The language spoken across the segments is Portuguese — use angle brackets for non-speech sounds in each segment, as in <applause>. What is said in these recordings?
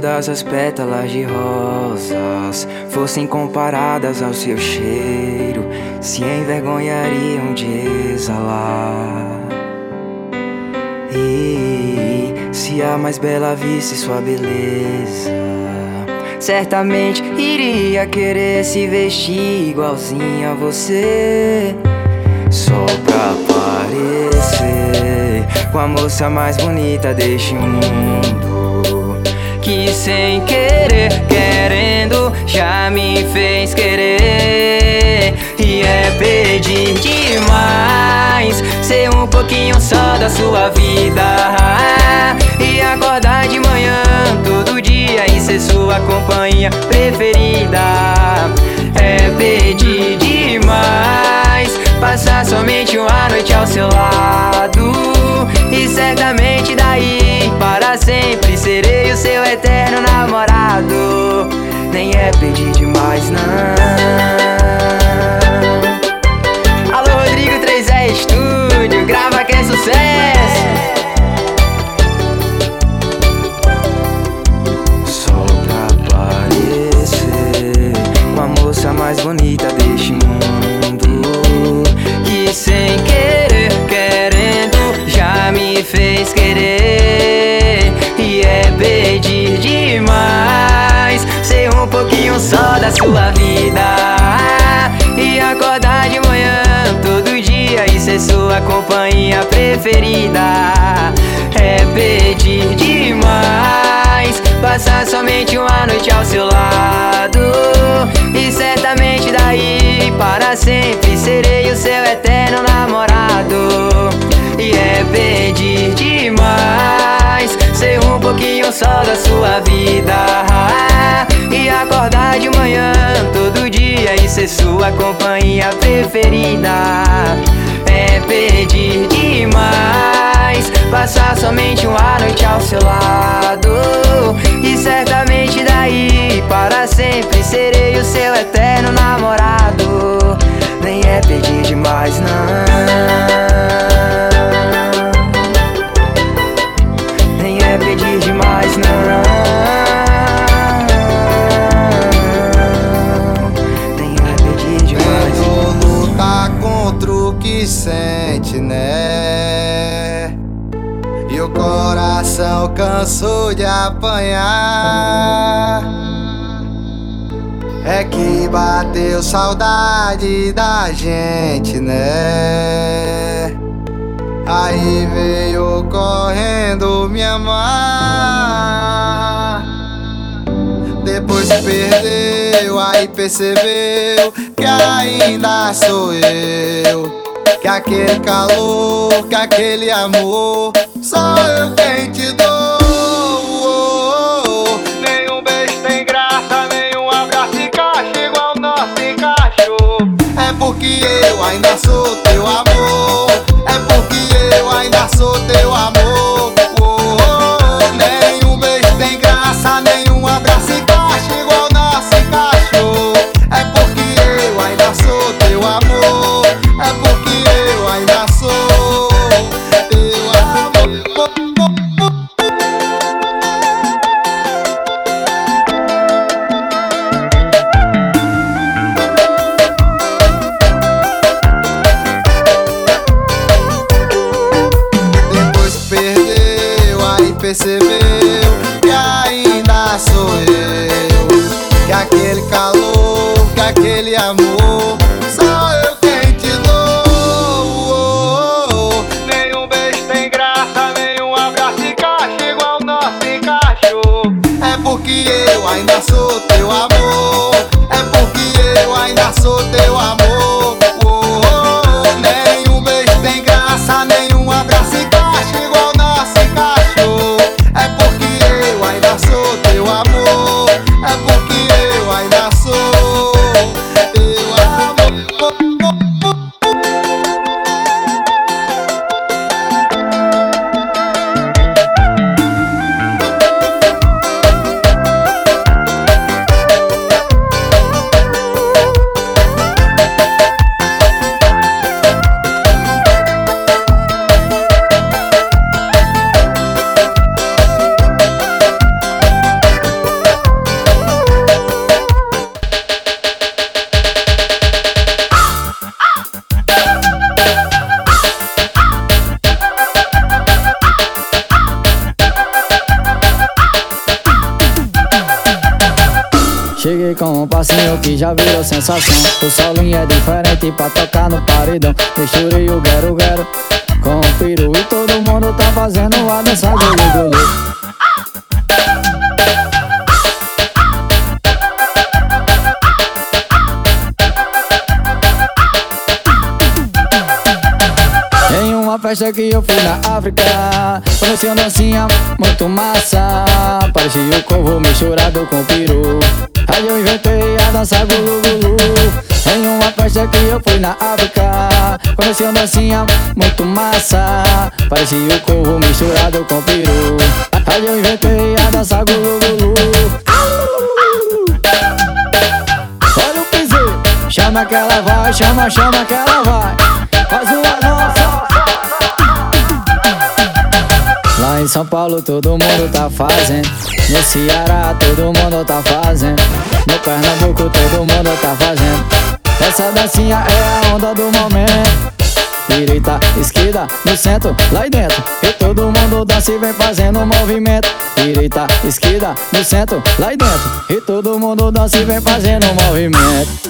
Todas as pétalas de rosas fossem comparadas ao seu cheiro, se envergonhariam de exalar. E se a mais bela visse sua beleza, certamente iria querer se vestir igualzinho a você, só pra aparecer com a moça mais bonita deste mundo. Que sem querer, querendo, já me fez querer. E é pedir demais ser um pouquinho só da sua vida. E acordar de manhã todo dia e ser sua companhia preferida. É pedir demais passar somente uma noite ao seu lado. E certamente daí para sempre serei o seu eterno namorado. Nem é pedir demais, não. Alô, Rodrigo 3E Estúdio, grava que é sucesso. Só pra aparecer com a moça mais bonita deste mundo. Sem querer, querendo, já me fez querer. E é pedir demais ser um pouquinho só da sua vida. E acordar de manhã todo dia e ser sua companhia preferida. É pedir demais passar somente uma noite ao seu lado. E certamente daí para sempre serei o seu eterno namorado. E é pedir demais ser um pouquinho só da sua vida. E acordar de manhã todo dia e ser sua companhia preferida. É pedir demais passar somente uma noite ao seu lado. E certamente daí para sempre serei o seu eterno namorado. Nem é pedir demais, não. Cansou de apanhar. É que bateu saudade da gente, né? Aí veio correndo me amar. Depois perdeu, aí percebeu que ainda sou eu. Que aquele calor, que aquele amor, só eu quem porque eu ainda sou teu amor. É porque eu ainda sou teu amor. Sou teu amor. É porque eu ainda sou teu amor. Já virou sensação. O solinho é diferente pra tocar no paredão. Misturei o guero guero com o peru E todo mundo tá fazendo a dança do gulu uma festa que eu fui na África Conheci uma dancinha muito massa inventei a dança gulu gulu. Em uma festa que eu fui na África. Conheci uma dancinha muito massa. Parecia o corvo misturado com peru. Aí eu inventei a dança gulu gulu. Olha o piseiro Chama que ela vai, chama, chama que ela vai. Faz uma nossa Lá em São Paulo todo mundo tá fazendo No Ceará todo mundo tá fazendo. No Pernambuco todo mundo tá fazendo. Essa dancinha é a onda do momento. Direita, esquerda, no centro, lá dentro. E todo mundo dança e vem fazendo movimento. Direita, esquerda, no centro, lá dentro. E todo mundo dança e vem fazendo movimento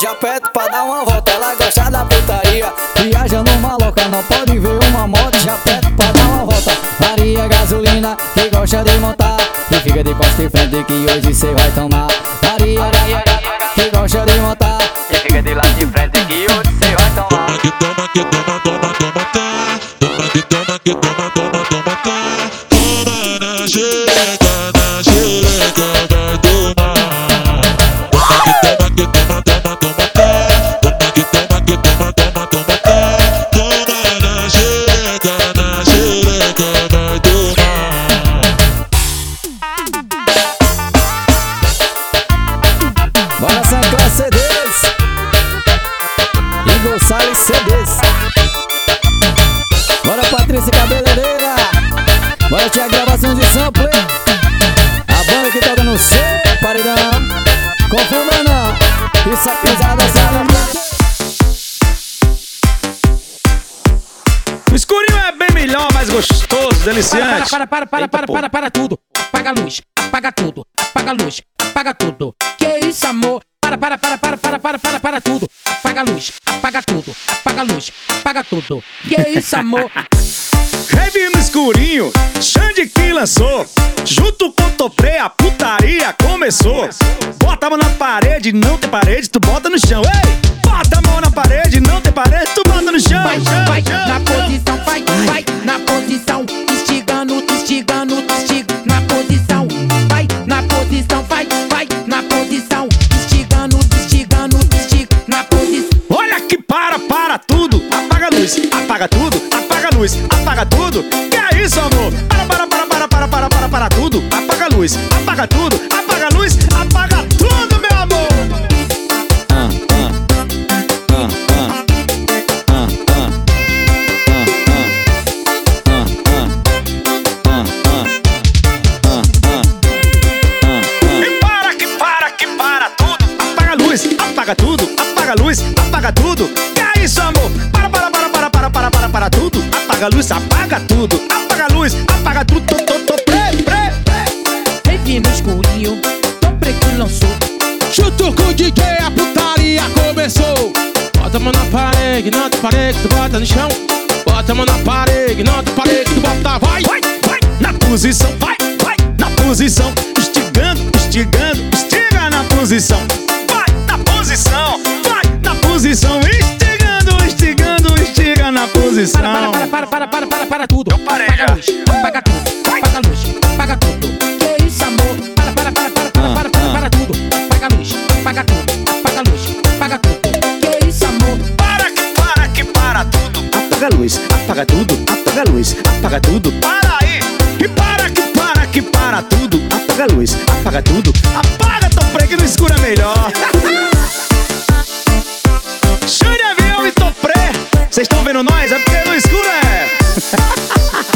Já perto pra dar uma volta. Ela gosta da putaria. Viaja no maloca, não pode ver uma moto Já perto pra dar uma volta. Maria gasolina que gosta de montar. E fica de costa e frente que hoje cê vai tomar. Maria que gosta de montar. E fica de lado de frente que hoje cê vai tomar Para, para, para, para, para, para, para tudo. Apaga a luz, apaga tudo, apaga a luz, apaga tudo. Que isso, amor? Para, para, para, para, para, para, para, para tudo. Apaga a luz, apaga tudo, apaga a luz, apaga tudo. Que isso, amor? Heavy no escurinho, Xande que lançou. Junto com Topré, a putaria começou. Bota a mão na parede, não tem parede, tu bota no chão. Ei! Bota a mão na parede, não tem parede, tu bota no chão. Vai, vai, na posição, vai, vai, na posição batida no testigo, na posição. Vai, na posição, vai, vai, na posição. Estigando, estigando, estiga, na posição. Olha que para, para tudo. Apaga a luz, apaga tudo, apaga a luz, apaga tudo. Que é isso, amor? Para, para, para, para, para, para, para, para tudo. Apaga a luz, apaga tudo, apaga apaga a luz, apaga tudo. Apaga a luz, apaga tudo, tô, tô, tô, pre, pre, pre. Rave no escurinho, tão preto lançou. Junto com o DJ, a putaria começou. Bota a mão na parede, não te parede, tu bota no chão. Bota a mão na parede, não te parede, tu bota, vai. Vai, vai, na posição, vai, vai, na posição. Estigando, estigando, estiga na posição. Vai, na posição, vai, na posição, estiga posição. Para, para, para, para, para, para, tudo. Eu parei paga luz, paga tudo, paga luz, paga tudo. Que isso, amor? Para, para, para, para, para, para, para, tudo. Paga luz, paga tudo, paga luz, paga tudo. Que isso, amor? Para que para que para tudo. Apaga luz, apaga tudo, apaga luz, apaga tudo. Para aí, e para que para que para tudo. Apaga luz, apaga tudo. Apaga, tô preguiça no escuro melhor. <laughs> Vocês estão vendo nós? É porque no escuro é. <laughs>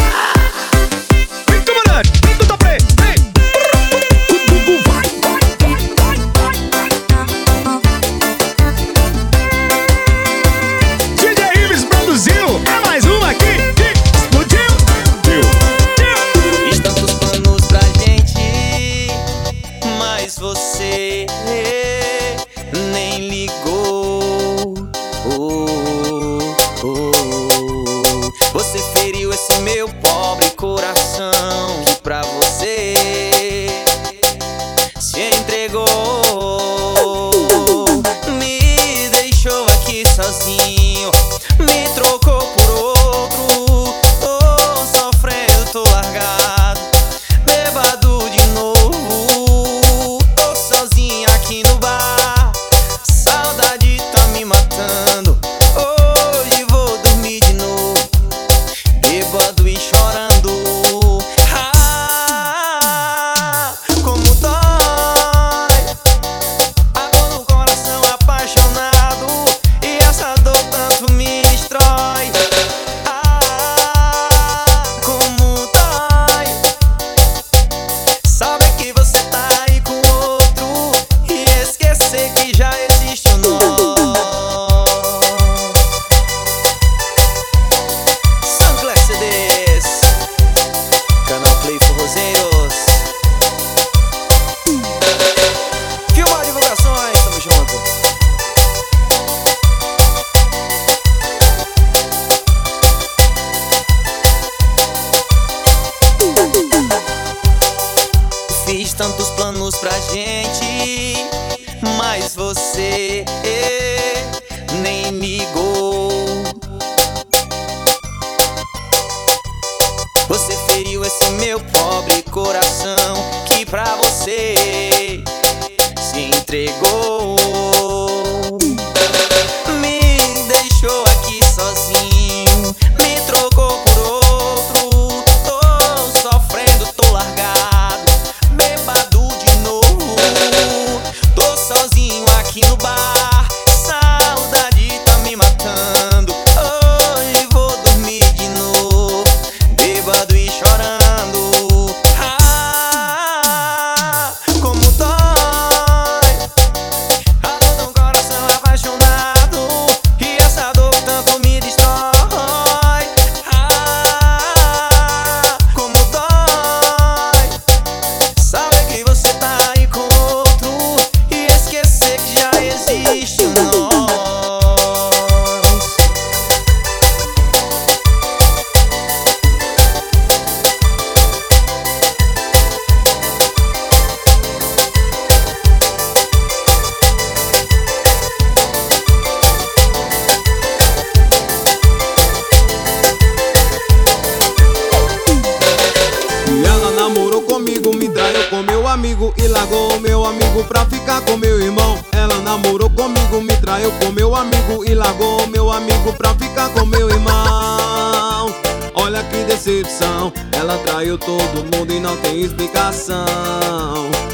comigo e largou o meu amigo pra ficar com meu irmão. Ela namorou comigo, me traiu com meu amigo e largou o meu amigo pra ficar com meu irmão. Olha que decepção, ela traiu todo mundo e não tem explicação.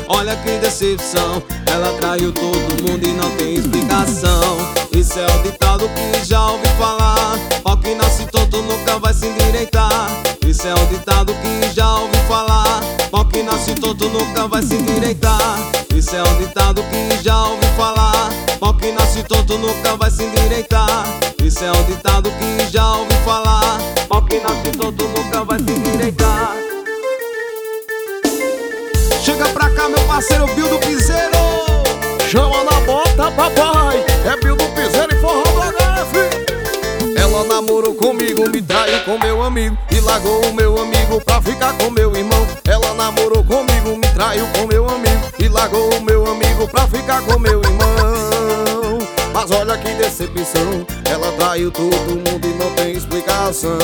Olha que decepção, ela traiu todo mundo e não tem explicação. Isso é o ditado que já ouvi falar. Ó que nasce tonto nunca vai se endireitar. Isso é o ditado que já ouvi falar. Ó que nasce tonto nunca vai se endireitar. Isso é o ditado que já ouvi falar. Ó que nasce tonto nunca vai se endireitar. Isso é o ditado que já ouvi falar. Ó que nasce tonto nunca vai se endireitar. Chega pra cá, meu parceiro Bill Piseiro. Chama na bota, papai. É Bill do Piseiro e forró. Ela namorou comigo, me traiu com meu amigo e largou o meu amigo pra ficar com meu irmão. Ela namorou comigo, me traiu com meu amigo e largou o meu amigo pra ficar com meu irmão. Mas olha que decepção, ela traiu todo mundo e não tem explicação.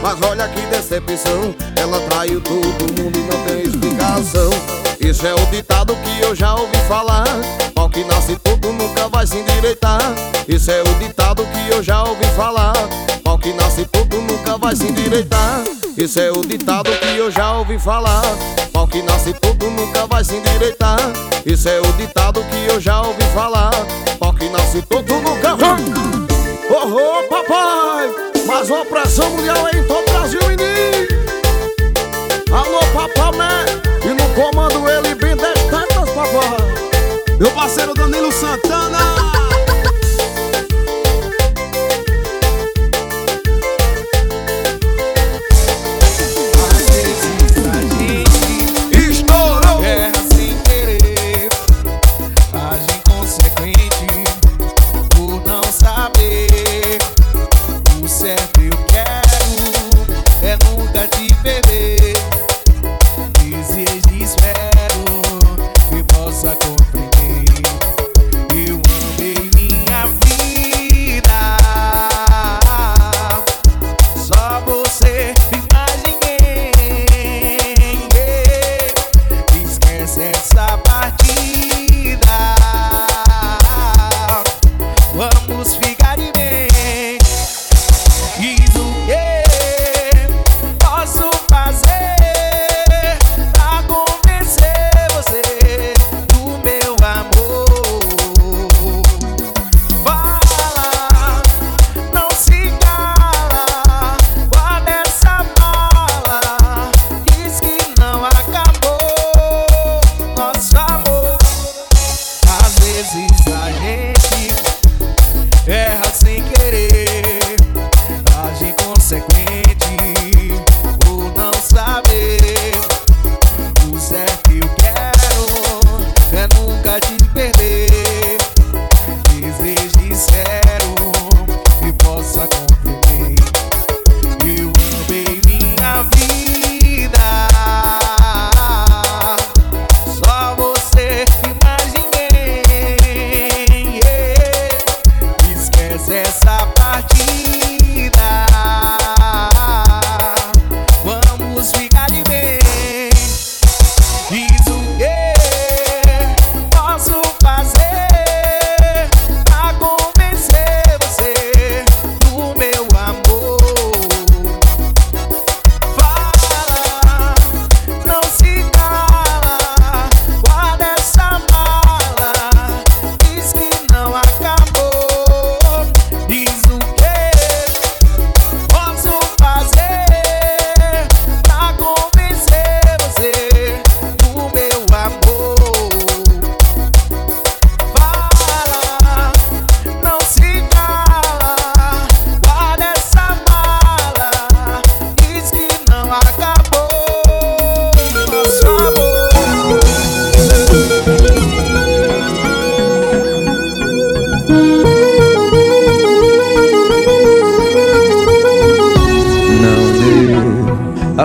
Mas olha que decepção, ela traiu todo mundo e não tem explicação. Isso é o ditado que eu já ouvi falar. Mal que nasce todo nunca vai se endireitar. Isso é o ditado que eu já ouvi falar. Mal que nasce todo nunca vai se endireitar. Isso é o ditado que eu já ouvi falar. Mal que nasce todo nunca vai se endireitar. Isso é o ditado que eu já ouvi falar. Mal que nasce todo nunca vai. Oh, oh, papai! Mas uma pressão mundial é em todo o Brasil, menino! Alô, papamé! Comando ele bem das tantas, papai! Meu parceiro Danilo Santana.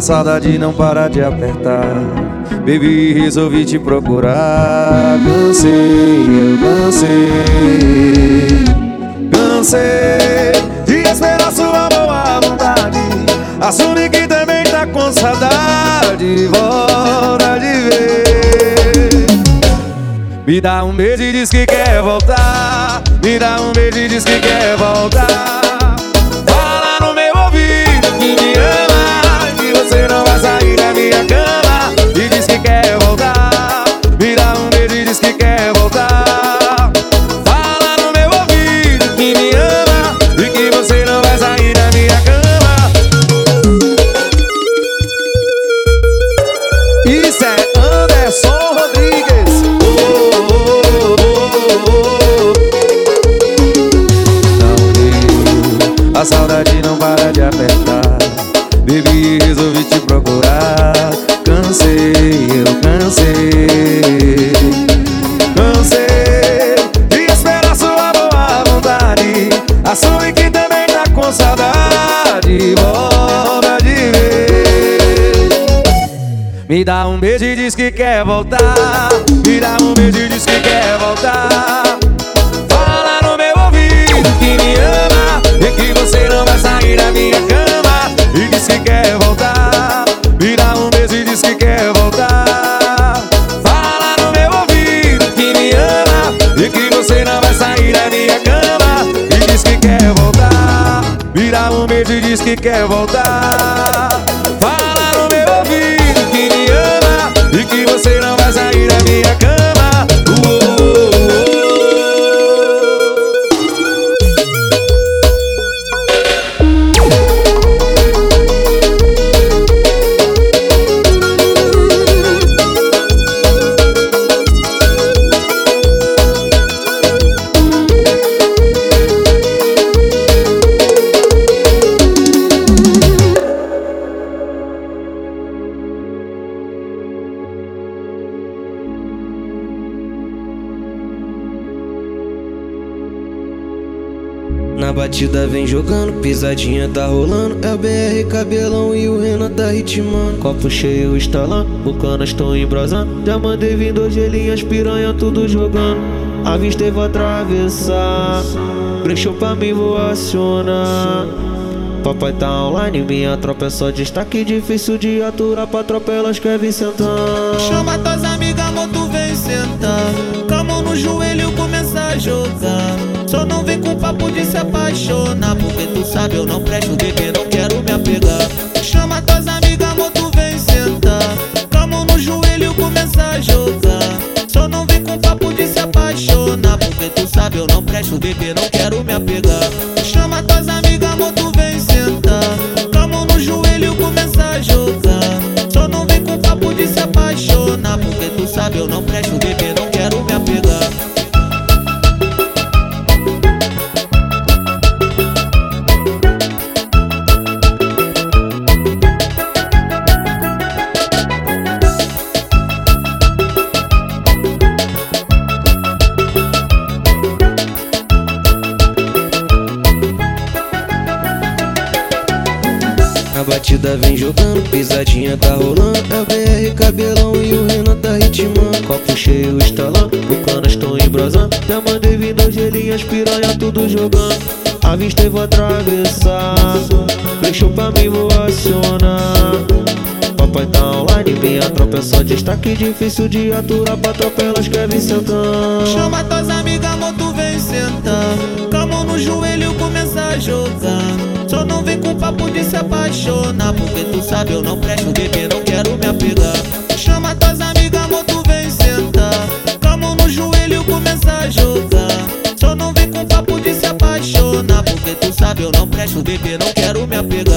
A saudade não para de apertar. Baby, resolvi te procurar. Cansei, eu cansei. Cansei de esperar sua boa vontade. Assume que também tá com saudade. Volta de ver. Me dá um beijo e diz que quer voltar. Me dá um beijo e diz que quer voltar. Você não vai sair da minha cama. E diz que quer voltar. Me dá um beijo e diz que quer diz que quer voltar. Me dá um beijo e diz que quer voltar. Fala no meu ouvido que me ama e que você não vai sair da minha cama. E diz que quer voltar. Dá um beijo e diz que quer voltar. Fala no meu ouvido que me ama e que você não vai sair da minha cama. E diz que quer voltar. Dá um beijo e diz que quer voltar. Copo cheio instalando, o canas tão embrasando. Já mandei vir dois gelinhas, piranha tudo jogando. Avistei, vou atravessar. Brechou pra mim, vou acionar. Papai tá online, minha tropa é só destaque. Difícil de aturar pra tropa, elas querem sentar. Chama tuas amigas, amor, tu vem sentar. Com a mão no joelho, começa a jogar. Só não vem com papo de se apaixonar. Porque tu sabe, eu não presto, bebê, não quero me apegar. Começa. Só não vem com papo de se apaixonar. Porque tu sabe, eu não presto, bebê, não quero me apegar. Chama tuas amigas, amor, tu vem sentar. Com a mão no joelho, começa a jogar. Só não vem com papo de se apaixonar. Porque tu sabe, eu não presto, bebê, gelinhas, piranha tudo jogando. Avistei, vou atravessar. Fechou pra mim, vou acionar. Papai tá online, minha tropa é só destaque. Difícil de aturar pra tropa, elas querem sentar. Chama tuas amigas, amor, tu vem sentar. A mão no joelho, começa a jogar. Só não vem com papo de se apaixonar. Porque tu sabe, eu não presto, bebê, não quero me apegar. Chama tuas amigas, amor, tu vem sentar. A mão no joelho, começa a jogar. Presto, bebê, não quero me apegar.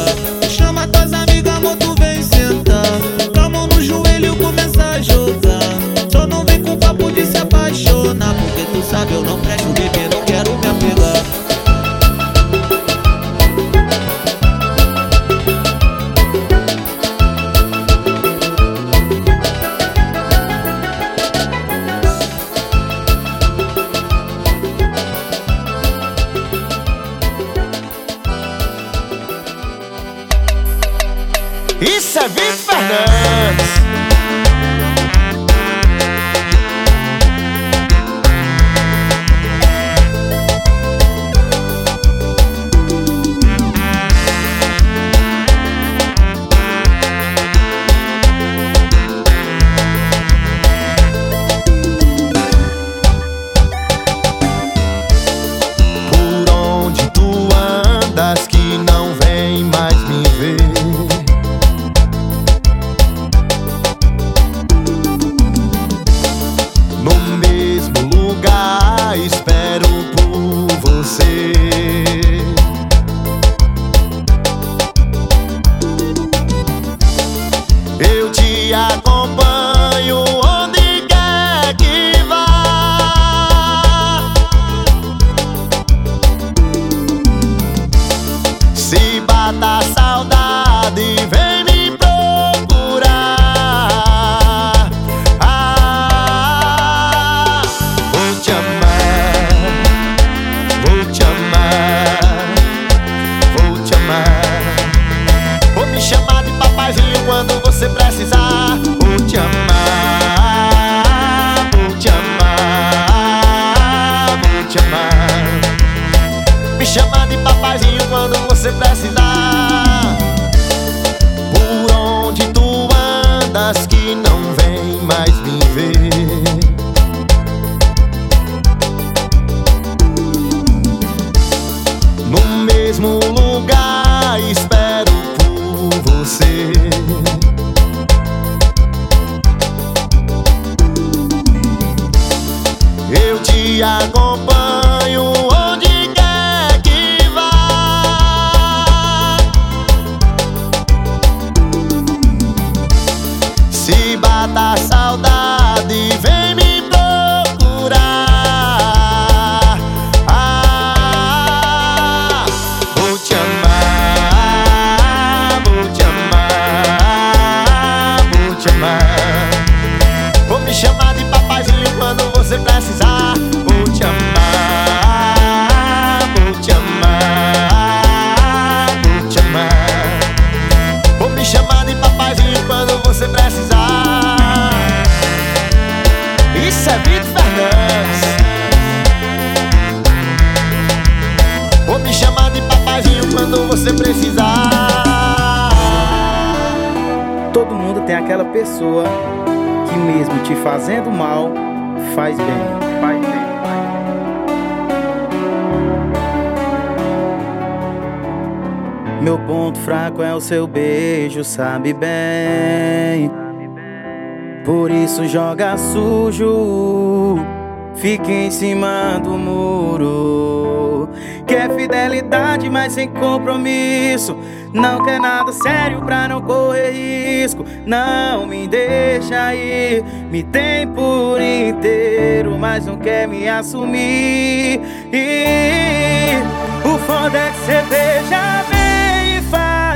Meu ponto fraco é o seu beijo, sabe bem. Por isso joga sujo, fica em cima do muro. Quer fidelidade, mas sem compromisso. Não quer nada sério pra não correr risco. Não me deixa ir, me tem por inteiro, mas não quer me assumir. E o foda é que você beija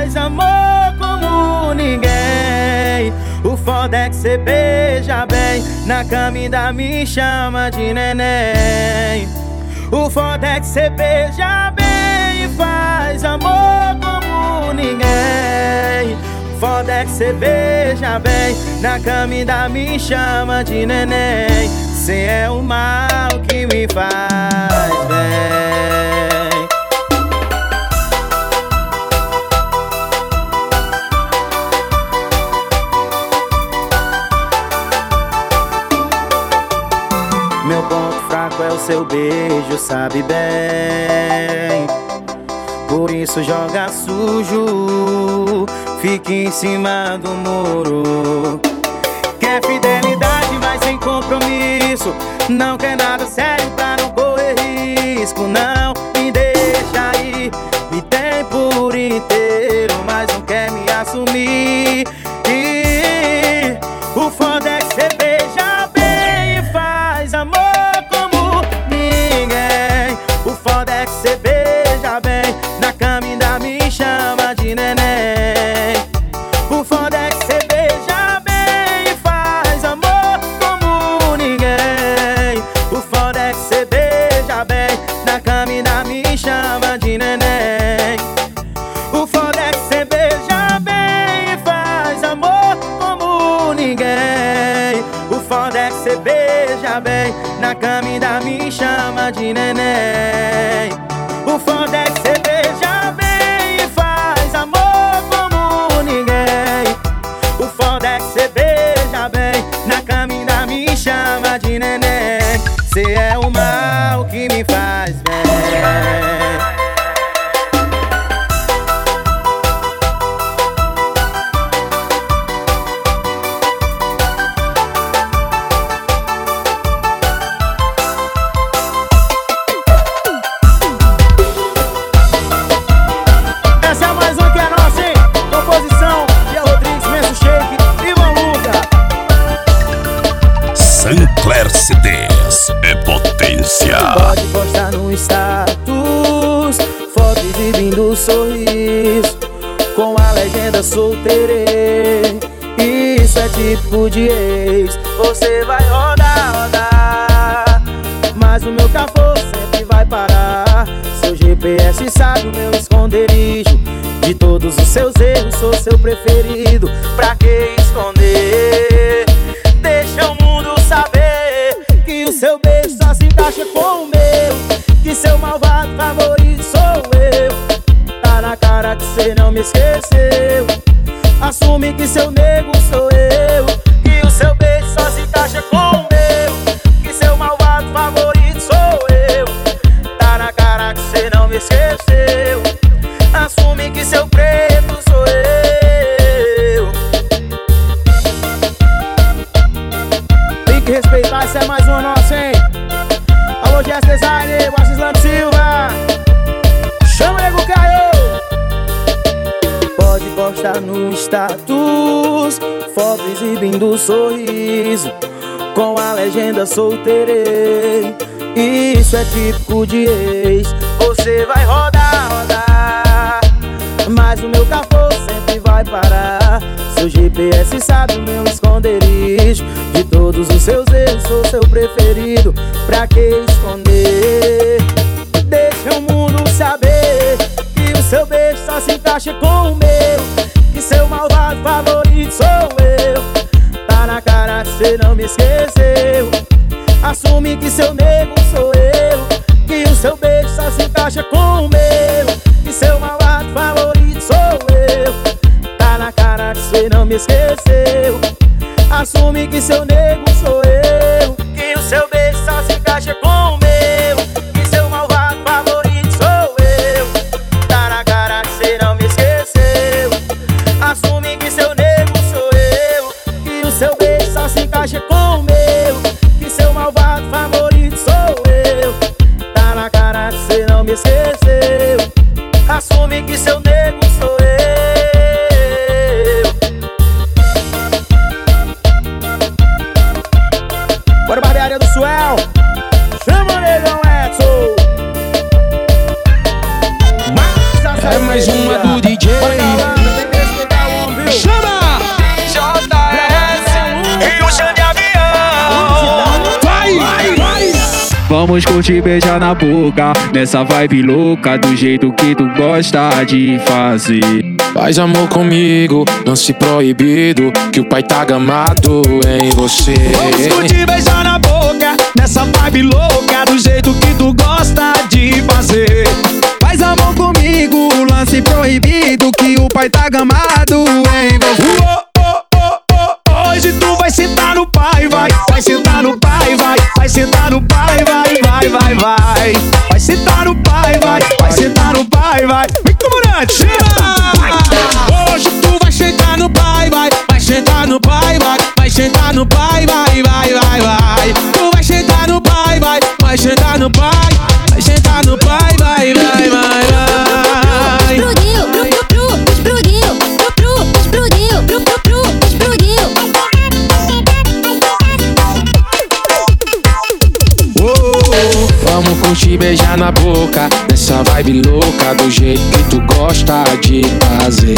faz amor como ninguém. O foda é que cê beija bem, na cama ainda me chama de neném. O foda é que cê beija bem e faz amor como ninguém. O foda é que cê beija bem, na cama ainda me chama de neném. Cê é o mal que me faz bem. seu beijo sabe bem. Por isso joga sujo, fica em cima do muro. Quer fidelidade, mas sem compromisso. Não quer nada sério pra não correr risco. Não me deixa ir, me tem por inteiro, mas não quer me assumir. A Vamos curtir beijar na boca. Nessa vibe louca Do jeito que tu gosta de fazer. Faz amor comigo, lance proibido Que o pai tá gamado em você. Vamos curtir beijar na boca Nessa vibe louca Do jeito que tu gosta de fazer. Faz amor comigo Lance proibido Que o pai tá gamado em você. Hoje tu vai sentar no pai, vai Vai sentar no pai, vai Vai sentar no pai, vai, vai, vai, vai. Vai sentar no pai, vai. Vai sentar no pai, vai. Vem comandante, senta Curtir beijar na boca. Nessa vibe louca Do jeito que tu gosta de fazer.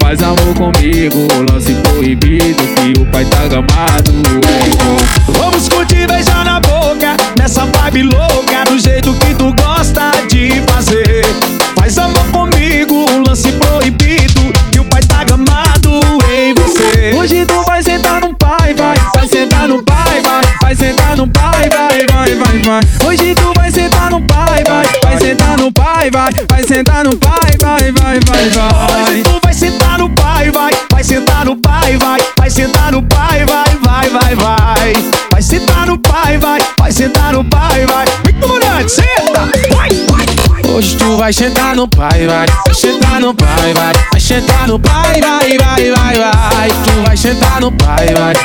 Faz amor comigo Lance proibido Que o pai tá gamado você Vamos curtir beijar na boca. Nessa vibe louca Do jeito que tu gosta de fazer. Faz amor comigo Lance proibido Que o pai tá gamado em você. Hoje tu vai sentar no pai, vai no pai, vai Vai sentar no pai, vai, vai, vai, vai Hoje tu vai sentar no pai, vai Vai sentar no pai, vai Vai sentar no pai, vai, vai, vai, vai Hoje tu vai sentar no pai, vai Vai sentar no pai, vai Vai sentar no pai, vai, vai, vai, vai Vai sentar no pai, vai Vai sentar no pai, vai Vem comandante, senta Vai, vai, Hoje tu vai sentar no pai, vai Vai sentar no pai, vai Vai sentar no pai, vai, vai, vai, vai Tu vai sentar no pai, vai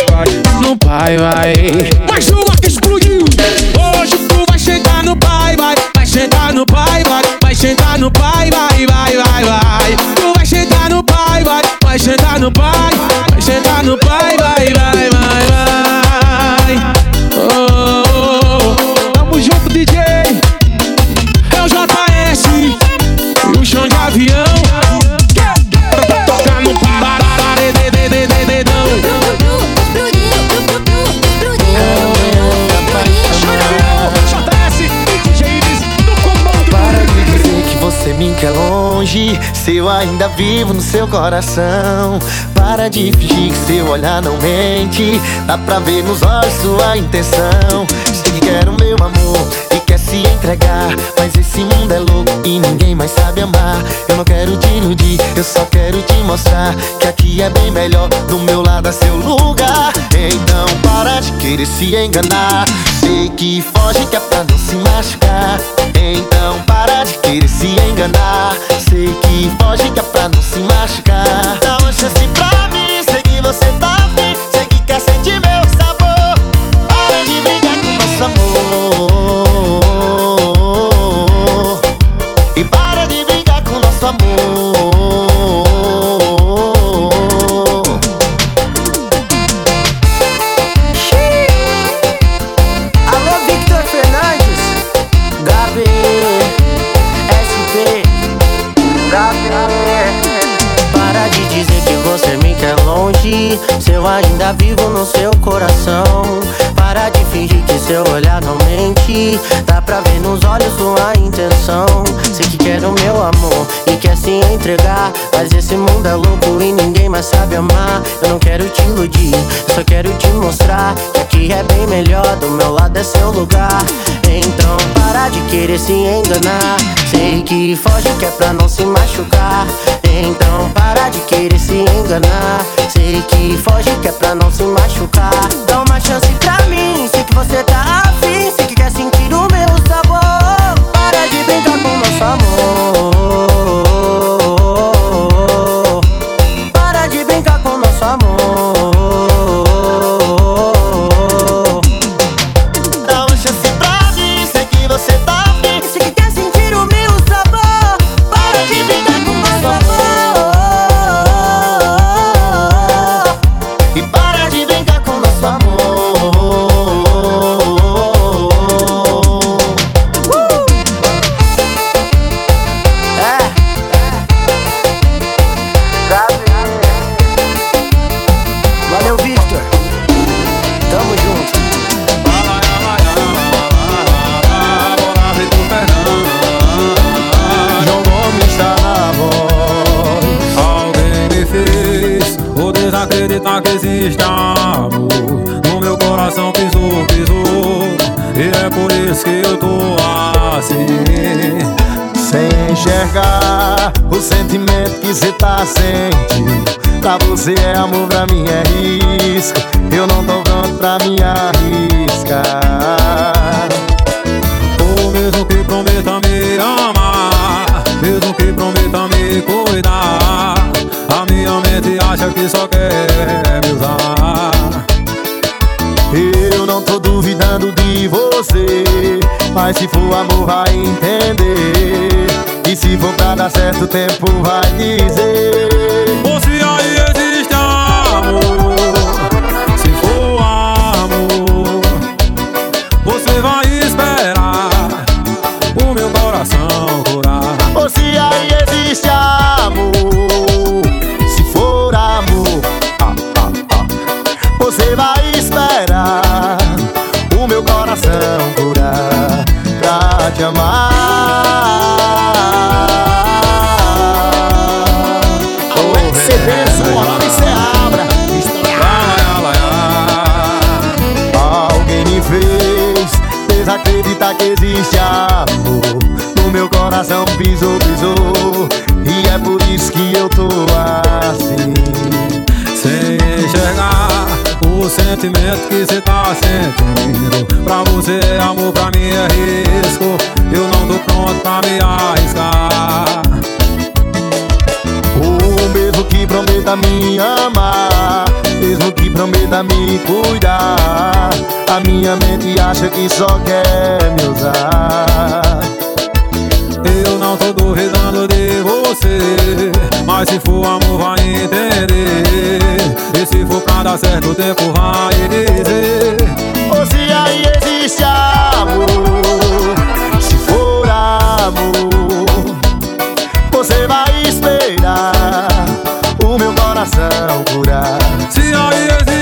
Se eu ainda vivo no seu coração Para de fingir que seu olhar não mente Dá pra ver nos olhos sua intenção Sei que quer o meu amor e quer se entregar Mas esse mundo é louco e ninguém mais sabe amar. Eu não quero te iludir, eu só quero te mostrar que aqui é bem melhor. Do meu lado é seu lugar. Então para de querer se enganar. Sei que foge que é pra não se machucar. Então para de querer se enganar. Sei que foge que é pra não se machucar. Dá uma chance pra mim, sei que você tá ainda vivo no seu coração. Para de fingir que seu olhar não mente, dá pra ver nos olhos sua intenção. Sei que quer o meu amor e quer se entregar, mas esse mundo é louco e ninguém mais sabe amar. Eu não quero te iludir, eu só quero te mostrar que aqui é bem melhor, do meu lado é seu lugar. Então para de querer se enganar. Sei que foge que é pra não se machucar. Então para de querer se enganar. Sei que foge que é pra não se machucar. Dá uma chance pra mim, sei que você tá afim. Sei que quer sentir o meu sabor. Para de brincar com nosso amor. Só quer me usar Eu não tô duvidando de você Mas se for amor vai entender. E se for pra dar certo o tempo vai dizer. Ou se aí existe amor Se for amor Você vai esperar O meu coração curar. Se aí existe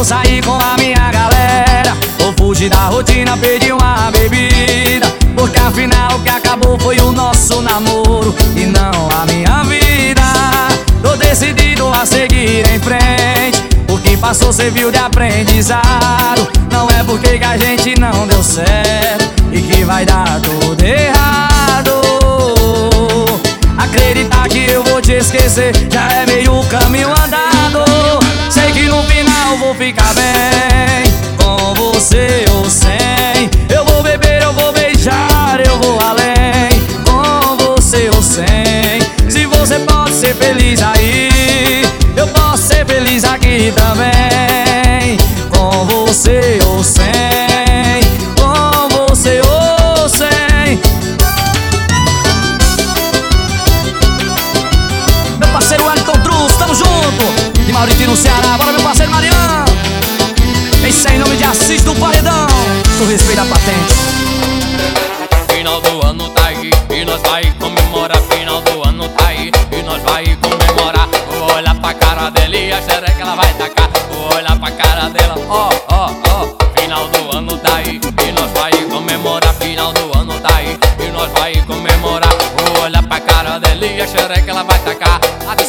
vou sair com a minha galera. Vou fugir da rotina, pedir uma bebida. Porque afinal o que acabou foi o nosso namoro e não a minha vida. Tô decidido a seguir em frente. O que passou serviu de aprendizado. Não é porque que a gente não deu certo e que vai dar tudo errado. Acreditar que eu vou te esquecer já é meio caminho andado. Vou ficar bem com você ou sem. Eu vou beber, eu vou beijar, eu vou além com você ou sem. Se você pode ser feliz aí, eu posso ser feliz aqui também.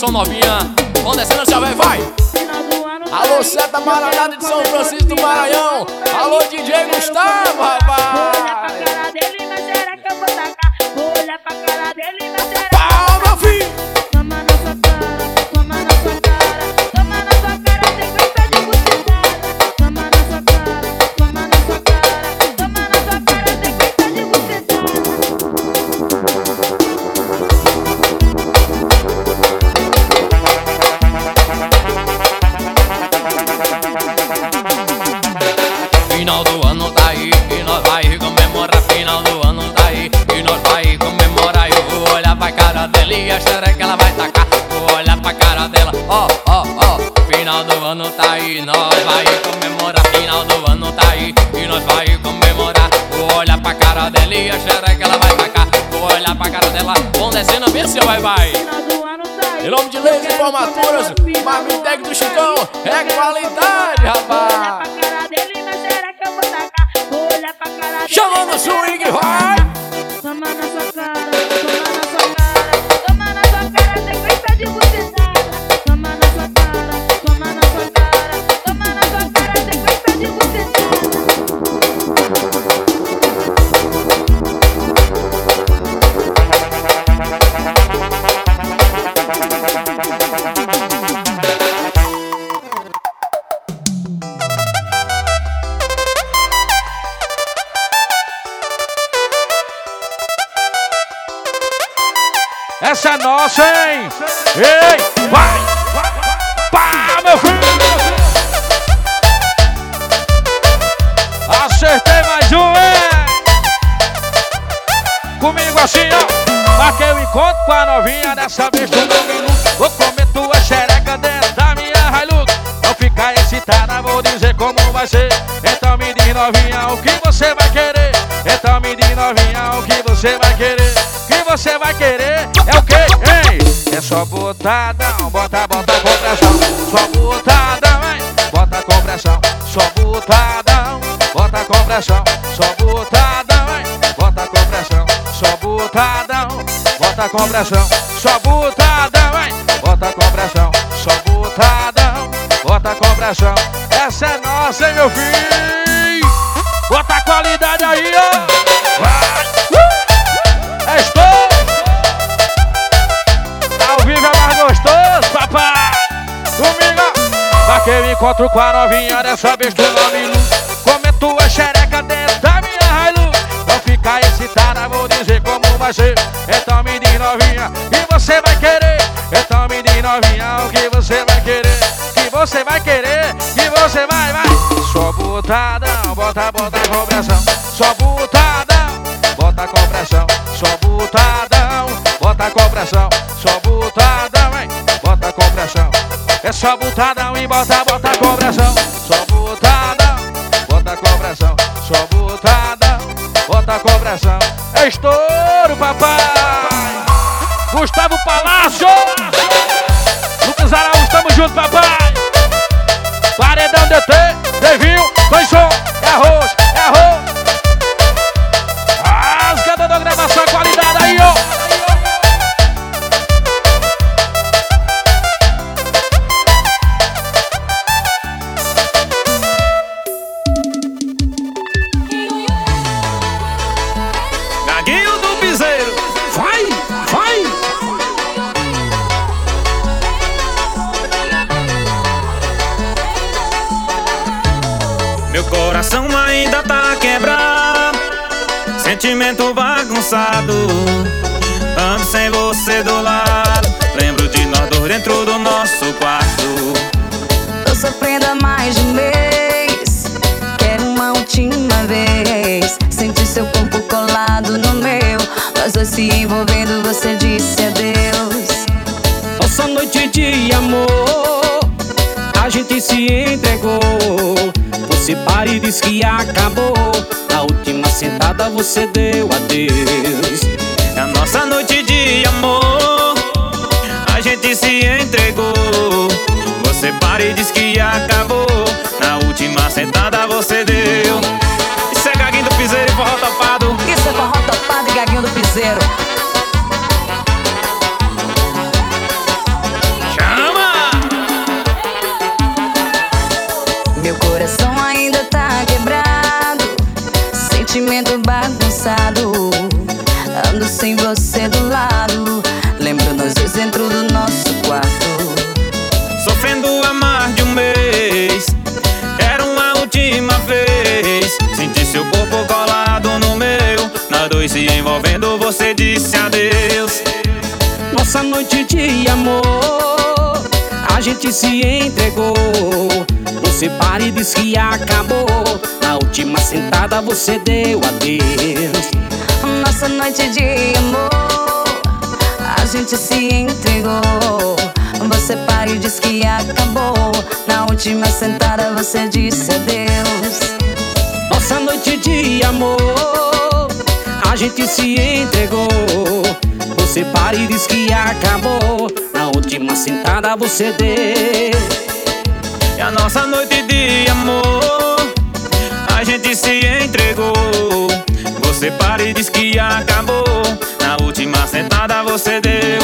Atenção novinha, vamos descendo já vai, vai. Alô, Seta Maranhada de São Francisco do Maranhão. Alô, DJ Gustavo, rapaz. Formaturas, Marmitec do Chicão, é qualidade, rapaz. Chamando o swing, vai! Nossa, hein? Ei, vai! Pá, meu filho! Acertei mais um, hein? Comigo assim, ó. Marquei o encontro com a novinha dessa vez tu não. Vou comer tua xereca dentro da minha Hilux. Não ficar excitada, vou dizer como vai ser. Então me diz novinha o que você vai querer. Só botadão, bota, bota com pressão. Só botadão, hein? Bota com pressão. Só botadão, bota com pressão. Só botadão, hein? Bota com pressão. Só botadão, bota com pressão. Só encontro com a novinha dessa vez do nome Lu. Como é tua xereca dentro da minha Hilux? Não fica excitada, vou dizer como vai ser. Então me diz novinha, e você vai querer? Então me diz novinha, o que você vai querer? Que você vai querer? Que você vai, vai? Só botadão, bota, bota, cobração. Só botadão. e bota, bota cobração. Só botada, bota cobração. Só botada, bota cobração. É estouro, papai. Gustavo Palácio. Lucas Araújo, tamo junto, papai. que se entregou. Você para e diz que acabou. Na última sentada você deu. É a nossa noite de amor. A gente se entregou. Você para e diz que acabou. Na última sentada você deu.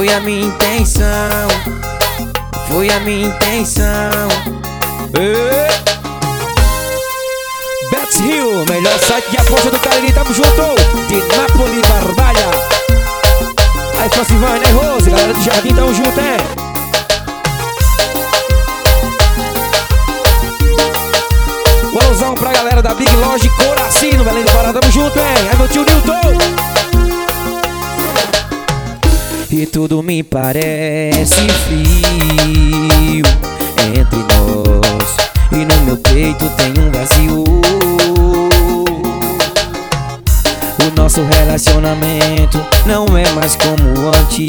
Foi a minha intenção. Foi a minha intenção. Ei. Bets Hill, melhor site de aposta do Cariri, tamo junto! De Napoli, Barbalha! Aí, Francivane, aí, Rose, galera do Jardim, tamo junto, é? Um alusão pra galera da Big Lodge Coracino, Belém do Pará, tamo junto, hein? Aí, meu tio Newton! E tudo me parece frio entre nós. E no meu peito tem um vazio. O nosso relacionamento não é mais como antes.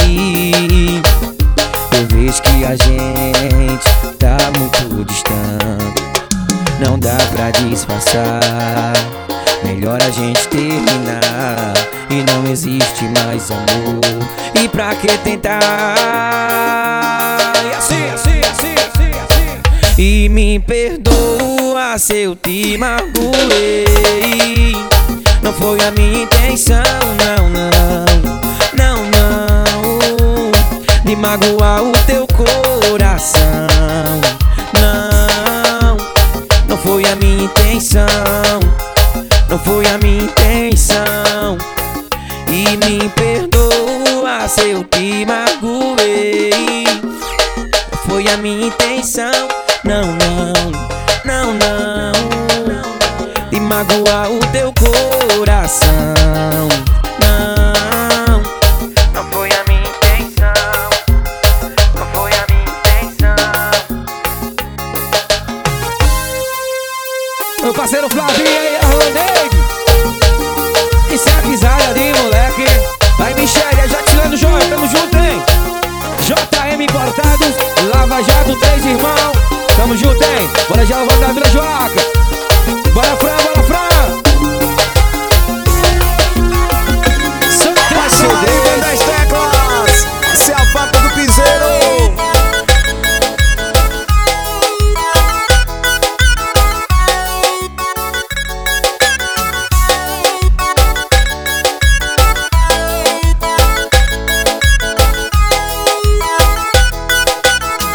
Eu vejo que a gente tá muito distante. Não dá pra disfarçar. Melhor a gente terminar E não existe mais amor. E pra que tentar? E assim, assim, assim, assim, assim. E me perdoa se eu te magoei. Não foi a minha intenção, não, não Não, não. De magoar o teu coração. Não, não foi a minha intenção. Não foi a minha intenção E me perdoa se eu te magoei foi a minha intenção Não, não, não, não De magoar o teu coração Lava Jato, três irmãos Tamo junto, hein? Bora já, vamos da Vila Joaca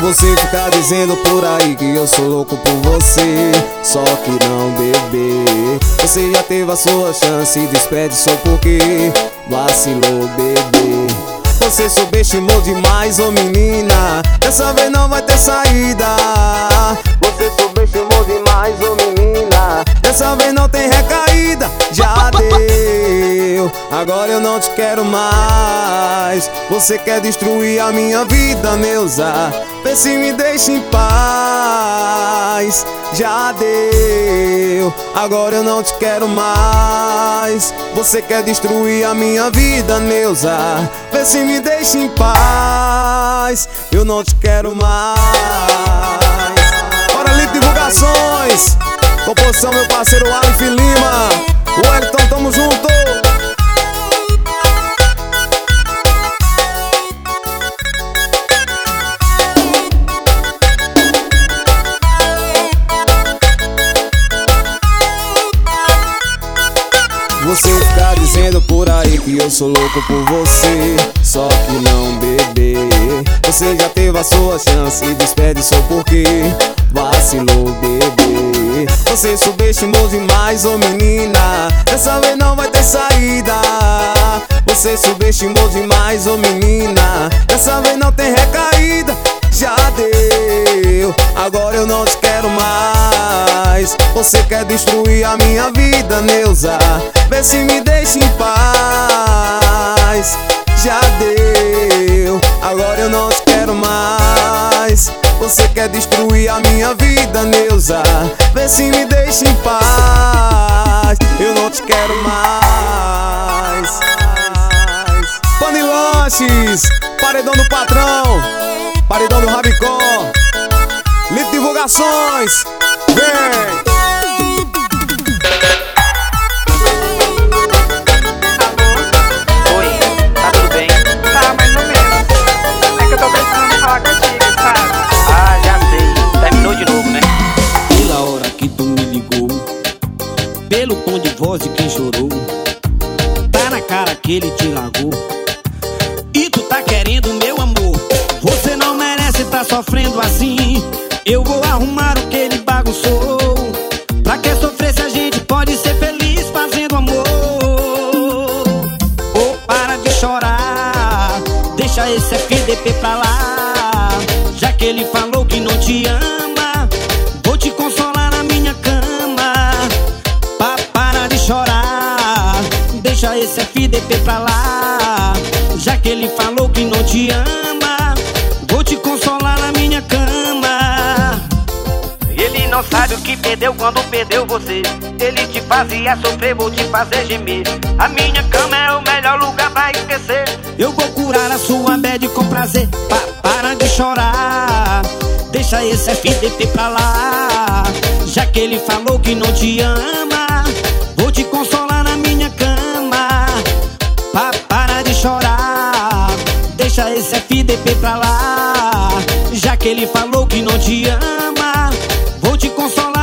Você fica dizendo por aí que eu sou louco por você Só que não, bebê. Você já teve a sua chance e desperdiçou porque Vacilou, bebê. Você subestimou demais, ô menina. Dessa vez não vai ter saída. Você subestimou demais, ô menina Dessa vez não tem recaída. Já deu. Agora eu não te quero mais. Você quer destruir a minha vida, Neuza? Vê se me deixa em paz. Já deu. Agora eu não te quero mais. Você quer destruir a minha vida, Neuza? Vê se me deixa em paz. Eu não te quero mais. Bora Lito Divulgações Composição meu parceiro Alif Lima. Wellington, tamo junto. Você fica dizendo por aí que eu sou louco por você Só que não, bebê. Você já teve a sua chance e desperdiçou porque Vacilou, bebê. Você subestimou demais, ô menina. Dessa vez não vai ter saída. Você subestimou demais, ô menina. Dessa vez não tem recaída. Já deu. Agora eu não te quero mais. Você quer destruir a minha vida, Neuza? Vê se me deixa em paz Já deu Agora eu não te quero mais. Você quer destruir a minha vida, Neuza? Vê se me deixa em paz. Eu não te quero mais. Pane Lanches Paredão do Patrão Paredão do Rabicó. Lito Divulgações. Vem! Eu tô precisando falar contigo, sabe? Ah, já sei. Terminou de novo, né? Pela hora que tu me ligou, pelo tom de voz de quem chorou, tá na cara que ele te largou. E tu tá querendo meu amor, você não merece tá sofrendo assim. Eu vou arrumar o que ele bagunçou. Perdeu quando perdeu você. Ele te fazia sofrer, vou te fazer gemer. A minha cama é o melhor lugar pra esquecer. Eu vou curar a sua bad com prazer. Pa para de chorar, deixa esse FDP pra lá. Já que ele falou que não te ama, vou te consolar na minha cama. Pa para de chorar, deixa esse FDP pra lá. Já que ele falou que não te ama, vou te consolar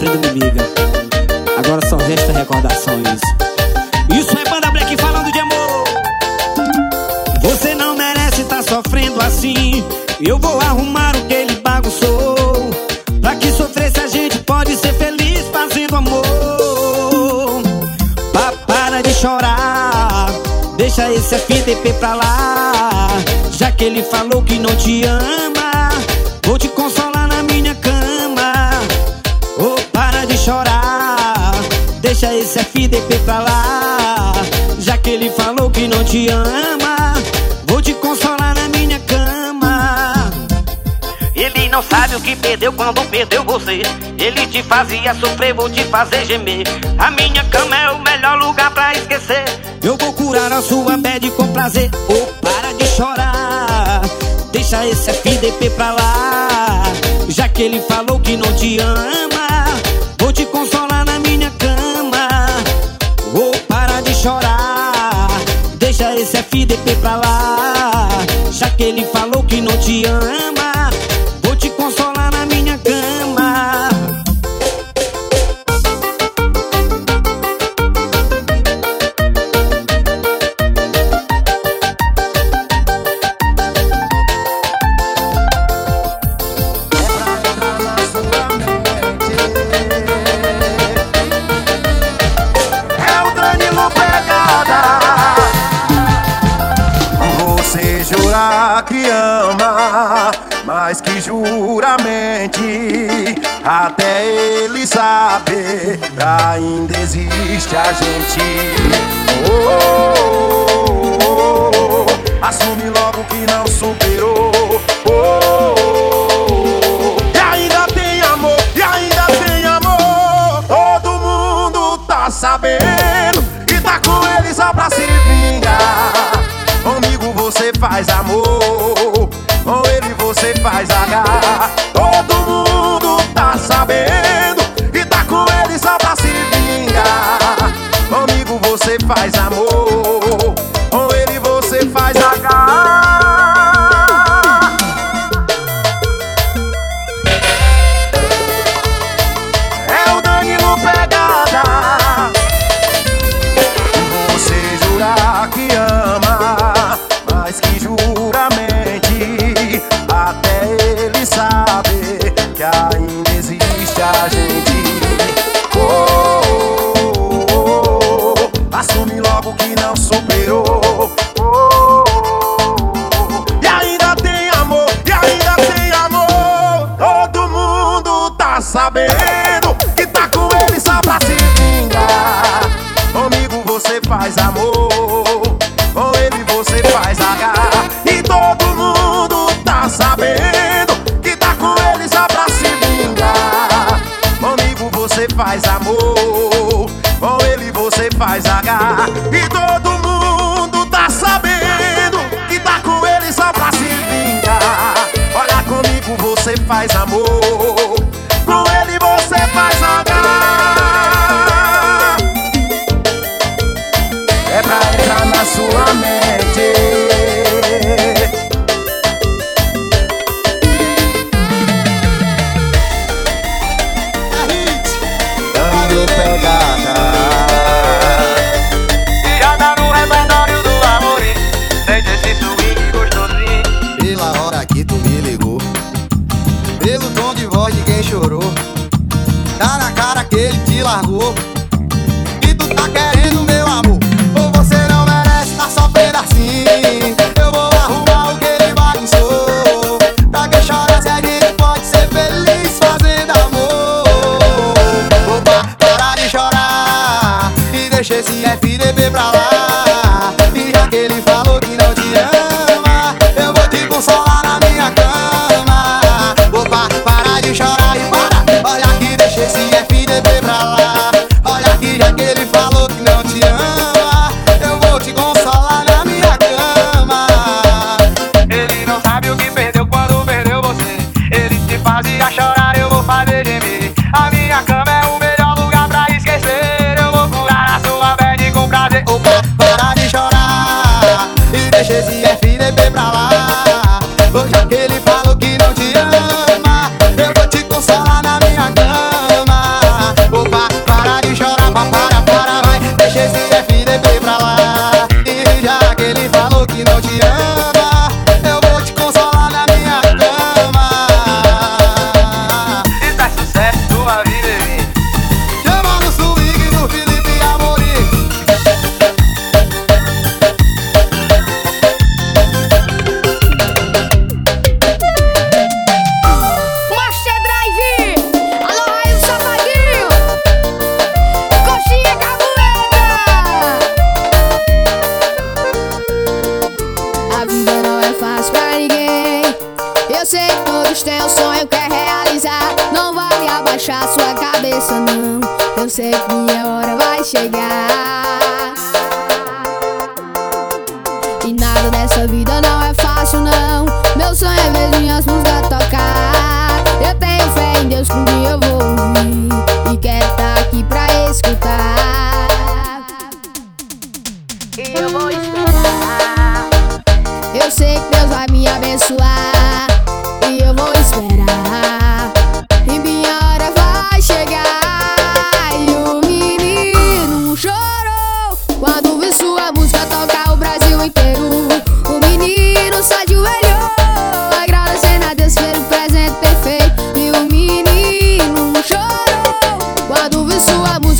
sofrendo. Agora só resta recordações. Isso é banda black falando de amor. Você não merece tá sofrendo assim. Eu vou arrumar o que ele bagunçou. Pra que sofrer se a gente pode ser feliz fazendo amor. Pa para de chorar. Deixa esse FDP pra lá. Já que ele falou que não te ama, FDP pra lá. Já que ele falou que não te ama, vou te consolar na minha cama. Ele não sabe o que perdeu quando perdeu você. Ele te fazia sofrer, vou te fazer gemer. A minha cama é o melhor lugar pra esquecer. Eu vou curar a sua bad com prazer. Oh, para de chorar. Deixa esse FDP pra lá. Já que ele falou que não te ama, vou te consolar FDP pra lá. Já que ele falou que não te ama, juramente até ele saber ainda existe a gente. Oh, oh, oh, assume logo que não superou. Oh, e ainda tem amor, e ainda tem amor. Todo mundo tá sabendo e tá com ele só pra se vingar. Comigo você faz amor. I H E largou.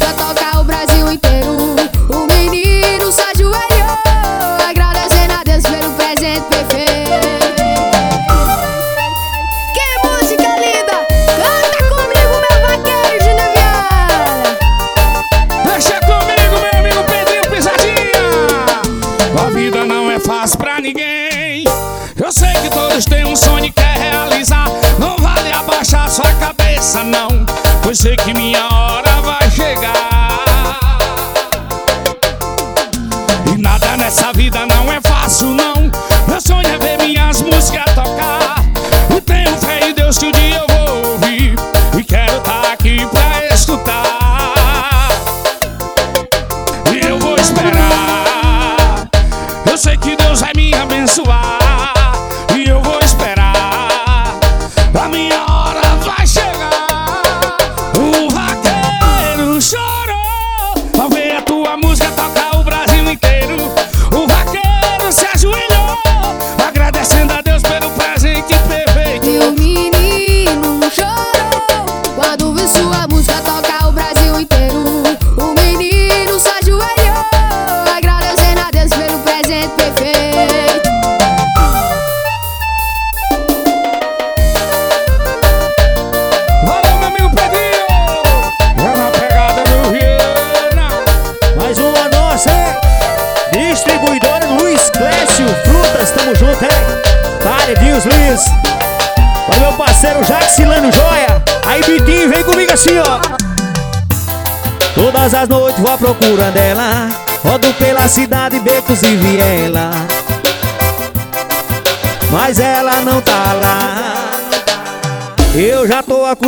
た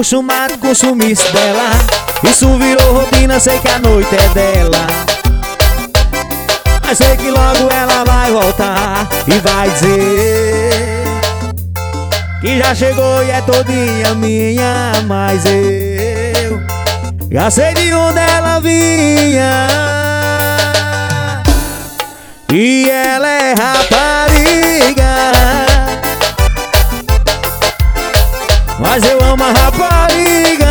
acostumado com o sumiço dela. Isso virou rotina, sei que a noite é dela. Mas sei que logo ela vai voltar e vai dizer que já chegou e é todinha minha, mas eu já sei de onde ela vinha. E ela é rapariga. Mas eu amo a rapariga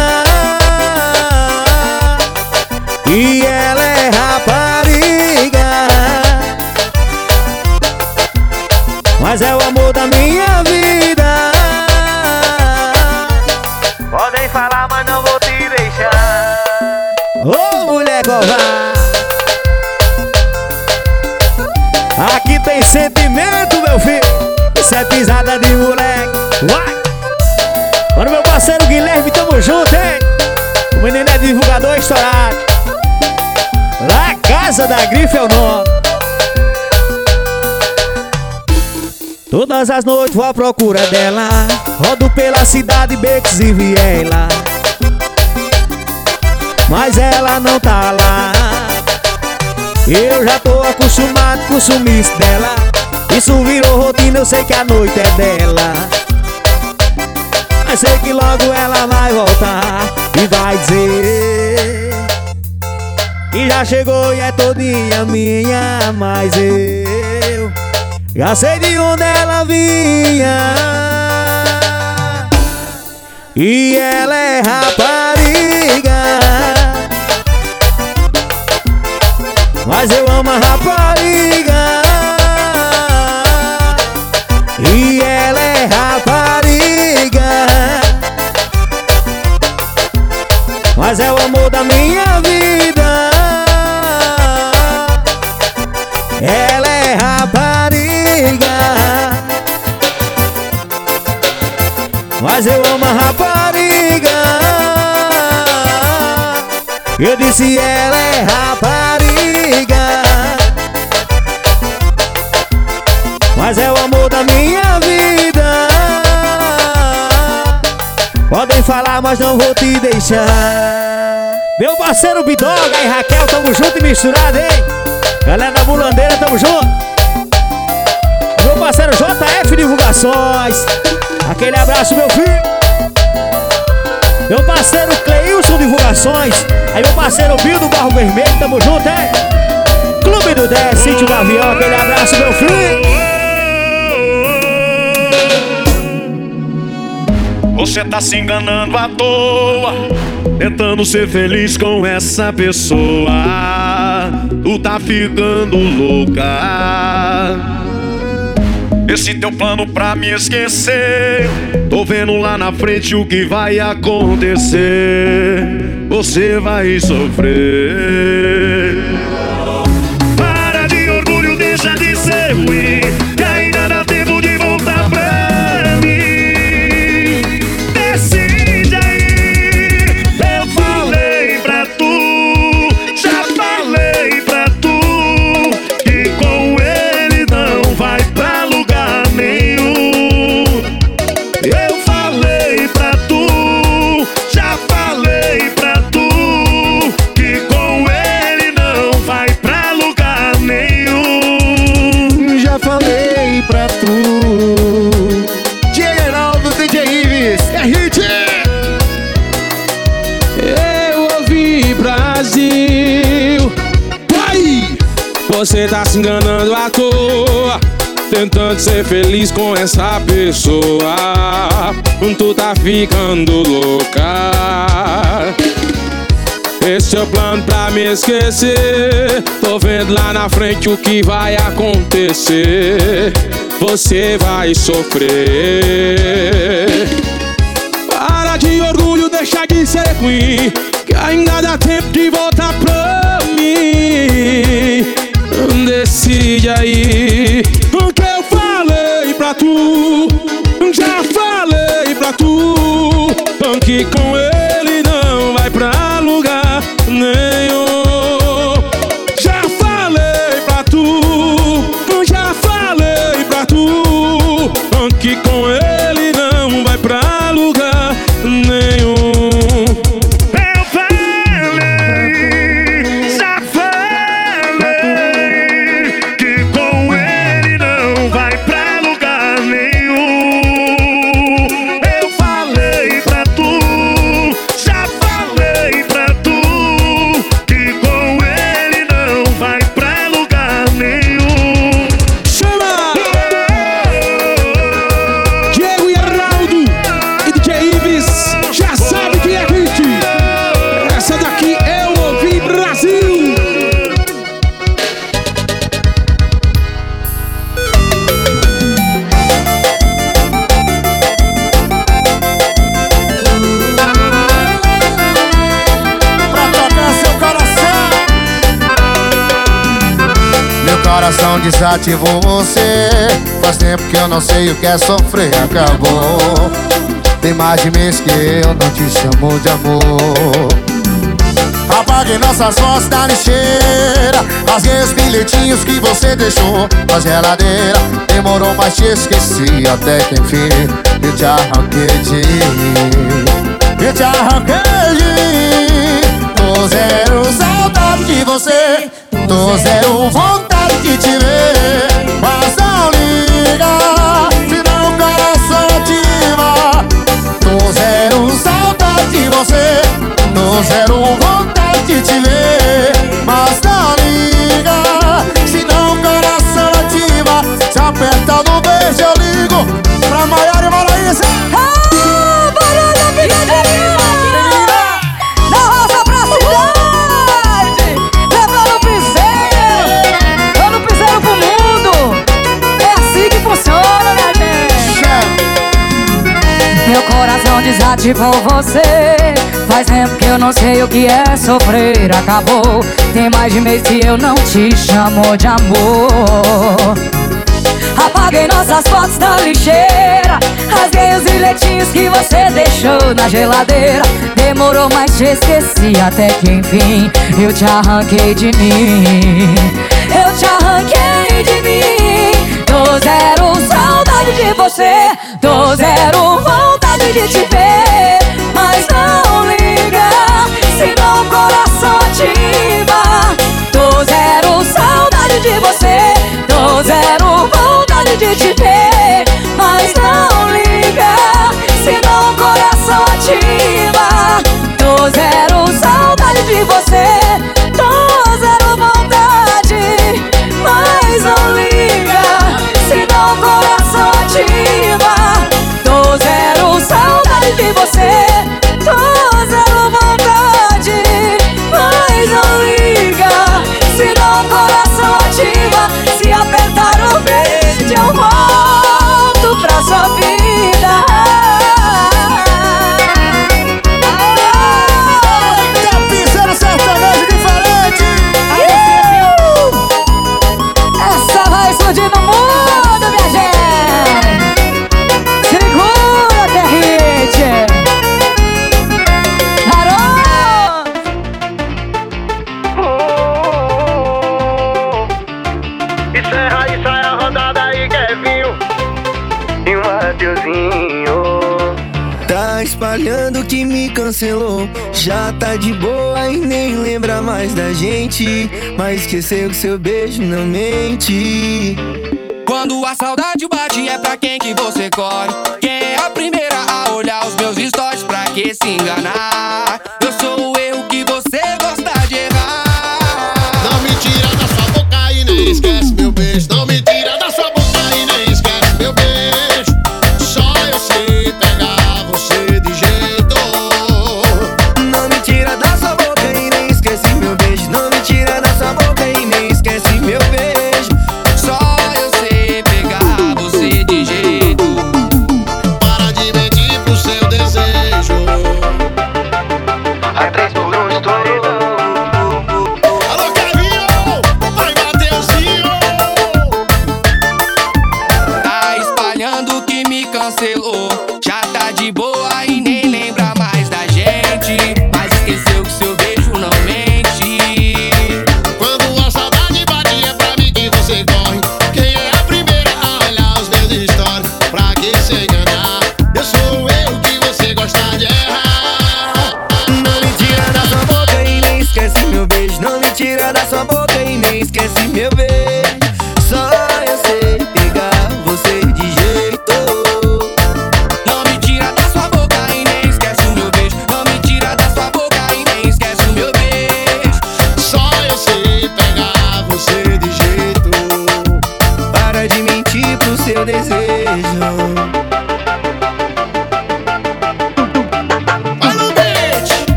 Todas as noites vou à procura dela. Rodo pela cidade, becos e viela. Mas ela não tá lá. Eu já tô acostumado com o sumiço dela. Isso virou rotina, eu sei que a noite é dela. Mas sei que logo ela vai voltar E vai dizer. Que já chegou e é todinha minha Mas eu já sei de onde ela vinha. E ela é rapariga. Mas eu amo a rapariga. E ela é rapariga. Mas é o Eu disse ela é rapariga. Mas é o amor da minha vida. Podem falar, mas não vou te deixar. Meu parceiro Bidoga e Raquel, tamo junto e misturado, hein? Galera da Bulandeira, tamo junto. Meu parceiro JF Divulgações. Aquele abraço, meu filho Meu parceiro Cleilson Divulgações Aí meu parceiro Bill do Barro Vermelho, tamo junto, hein? Clube do 10, Sítio Gavião, aquele abraço, meu filho Você tá se enganando à toa, tentando ser feliz com essa pessoa. Tu tá ficando louca. Esse teu plano pra me esquecer. Tô vendo lá na frente o que vai acontecer. Você vai sofrer. Ser feliz com essa pessoa. Tu tá ficando louca. Esse é o plano pra me esquecer. Tô vendo lá na frente o que vai acontecer. Você vai sofrer. Para de orgulho, deixa de ser ruim. Que ainda dá tempo de voltar pra mim. Decide aí tu que com ele coração desativou você. Faz tempo que eu não sei o que é sofrer Acabou. Tem mais de mês que eu não te chamo de amor. Apaguei nossas fotos da lixeira. Rasguei os bilhetinhos que você deixou na geladeira. Demorou, mas te esqueci até que enfim. Eu te arranquei de mim Eu te arranquei de mim Tô zero saudade de você Tô zero. Vontade de te ver Mas não liga. Senão o coração ativa. Tô zero saudade de você. Tô zero vontade de te ver Mas não liga. Senão o coração ativa. Se apertar no beijo eu ligo Pra Maiara e Maraísa. Ah, barulho, vida Meu coração desativou você. Faz tempo que eu não sei o que é sofrer. Acabou. Tem mais de mês que eu não te chamo de amor. Apaguei nossas fotos da lixeira. Rasguei os bilhetinhos que você deixou na geladeira. Demorou, mas te esqueci até que enfim Eu te arranquei de mim. Eu te arranquei de mim. Tô zero saudade de você. Tô zero vontade de te ver Mas não liga. Senão o coração ativa Tô zero saudade de você. Tô zero vontade de te ver Mas não liga. Senão o coração ativa Tô zero saudade de você. Tô zero vontade Mas não liga. Senão o coração ativa saudade de você esqueceu que seu beijo não mente.